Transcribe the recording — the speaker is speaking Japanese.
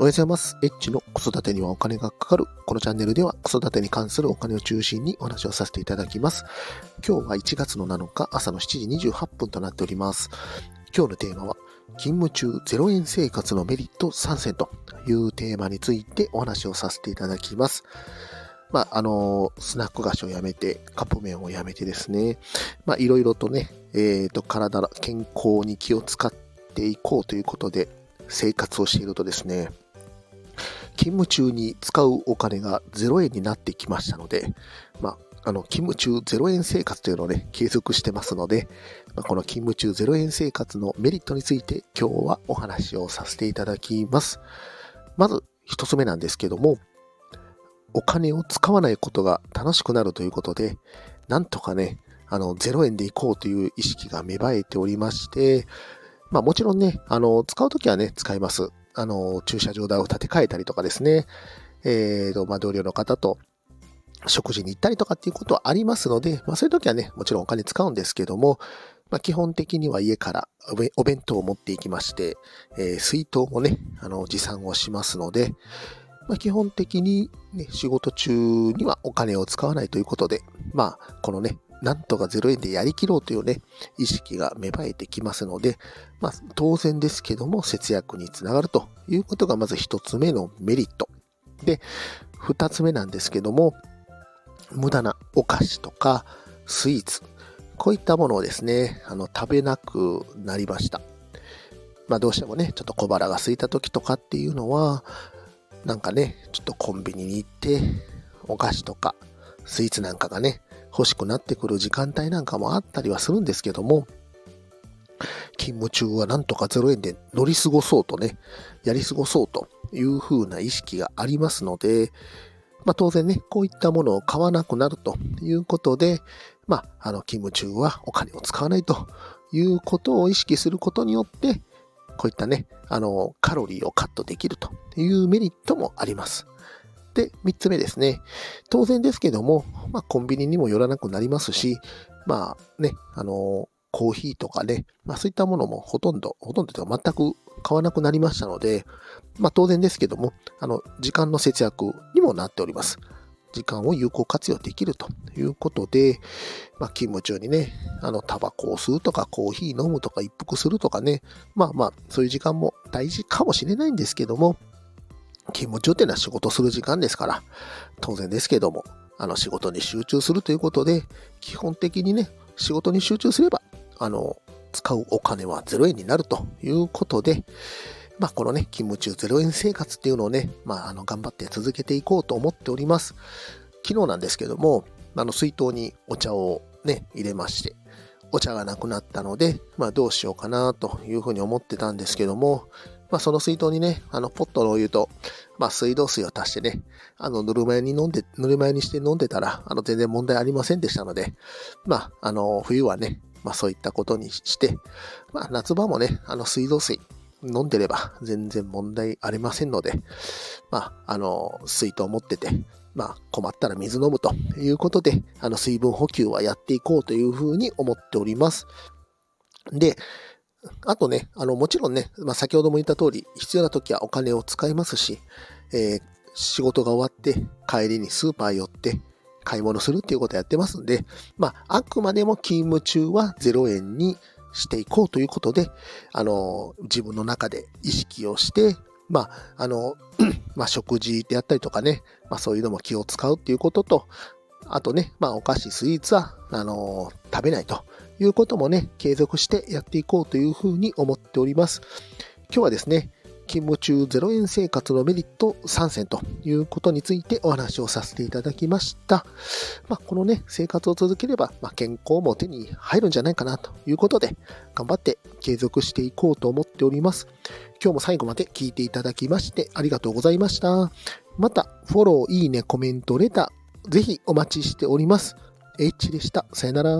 おはようございます。エッチの子育てにはお金がかかる。このチャンネルでは子育てに関するお金を中心にお話をさせていただきます。今日は1月の7日朝の7時28分となっております。今日のテーマは、勤務中0円生活のメリット3選というテーマについてお話をさせていただきます。まあ、あの、スナック菓子をやめて、カップ麺をやめてですね、まあ、いろいろとね、えっ、と、体の健康に気を使っていこうということで、生活をしているとですね、勤務中に使うお金が0円になってきましたので、まあ、あの、勤務中0円生活というのをね、継続してますので、まあ、この勤務中0円生活のメリットについて今日はお話をさせていただきます。まず一つ目なんですけども、お金を使わないことが楽しくなるということで、なんとかね、あの、0円で行こうという意識が芽生えておりまして、まあもちろんね、あの、使うときはね、使います。あの、駐車場代を建て替えたりとかですね、えーと、まあ同僚の方と食事に行ったりとかっていうことはありますので、まあそういうときはね、もちろんお金使うんですけども、まあ基本的には家からお弁お弁当を持っていきまして、えー水筒もね、あの、持参をしますので、まあ基本的にね、仕事中にはお金を使わないということで、まあこのね、なんとか0円でやりきろうというね、意識が芽生えてきますので、まあ当然ですけども節約につながるということがまず一つ目のメリット。で、二つ目なんですけども、無駄なお菓子とかスイーツ、こういったものをですね、あの、食べなくなりました。まあどうしてもね、ちょっと小腹が空いた時とかっていうのは、なんかね、ちょっとコンビニに行って、お菓子とかスイーツなんかがね、欲しくなってくる時間帯なんかもあったりはするんですけども、勤務中はなんとか0円で乗り過ごそうとね、やり過ごそうという風な意識がありますので、まあ当然ね、こういったものを買わなくなるということで、まあ、あの、勤務中はお金を使わないということを意識することによって、こういったね、あの、カロリーをカットできるというメリットもあります。で、三つ目ですね。当然ですけども、まあ、コンビニにも寄らなくなりますし、まあね、あの、コーヒーとかね、まあそういったものもほとんど、ほとんどというか全く買わなくなりましたので、まあ当然ですけども、あの、時間の節約にもなっております。時間を有効活用できるということで、まあ勤務中にね、あの、タバコを吸うとか、コーヒー飲むとか、一服するとかね、まあまあ、そういう時間も大事かもしれないんですけども、勤務中っていうのは仕事する時間ですから、当然ですけども、あの仕事に集中するということで、基本的にね、仕事に集中すれば、あの、使うお金は0円になるということで、まあ、このね、勤務中0円生活っていうのをね、まあ、あの、頑張って続けていこうと思っております。昨日なんですけども、あの、水筒にお茶をね、入れまして、お茶がなくなったので、まあ、どうしようかなというふうに思ってたんですけども、まあ、その水筒にね、あの、ポットのお湯と、まあ、水道水を足してね、あの、ぬるま湯に飲んで、ぬるま湯にして飲んでたら、あの、全然問題ありませんでしたので、まあ、あの、冬はね、まあ、そういったことにして、まあ、夏場もね、あの、水道水飲んでれば全然問題ありませんので、まあ、あの、水筒持ってて、まあ、困ったら水飲むということで、あの、水分補給はやっていこうというふうに思っております。で、あとね、あの、もちろんね、まあ、先ほども言った通り、必要な時はお金を使いますし、えー仕事が終わって帰りにスーパー寄って買い物するっていうことをやってますんで、まあ、あくまでも勤務中は0円にしていこうということで、あの、自分の中で意識をして、まあ、あの、まあ、食事であったりとかね、まあ、そういうのも気を使うっていうことと、あとね、まあ、お菓子、スイーツは、あの、食べないということもね、継続してやっていこうというふうに思っております。今日はですね、勤務中0円生活のメリット3選ということについてお話をさせていただきました。まあ、このね、生活を続ければ、まあ、健康も手に入るんじゃないかなということで、頑張って継続していこうと思っております。今日も最後まで聞いていただきましてありがとうございました。また、フォロー、いいね、コメント、レター、ぜひお待ちしております。H でした。さよなら。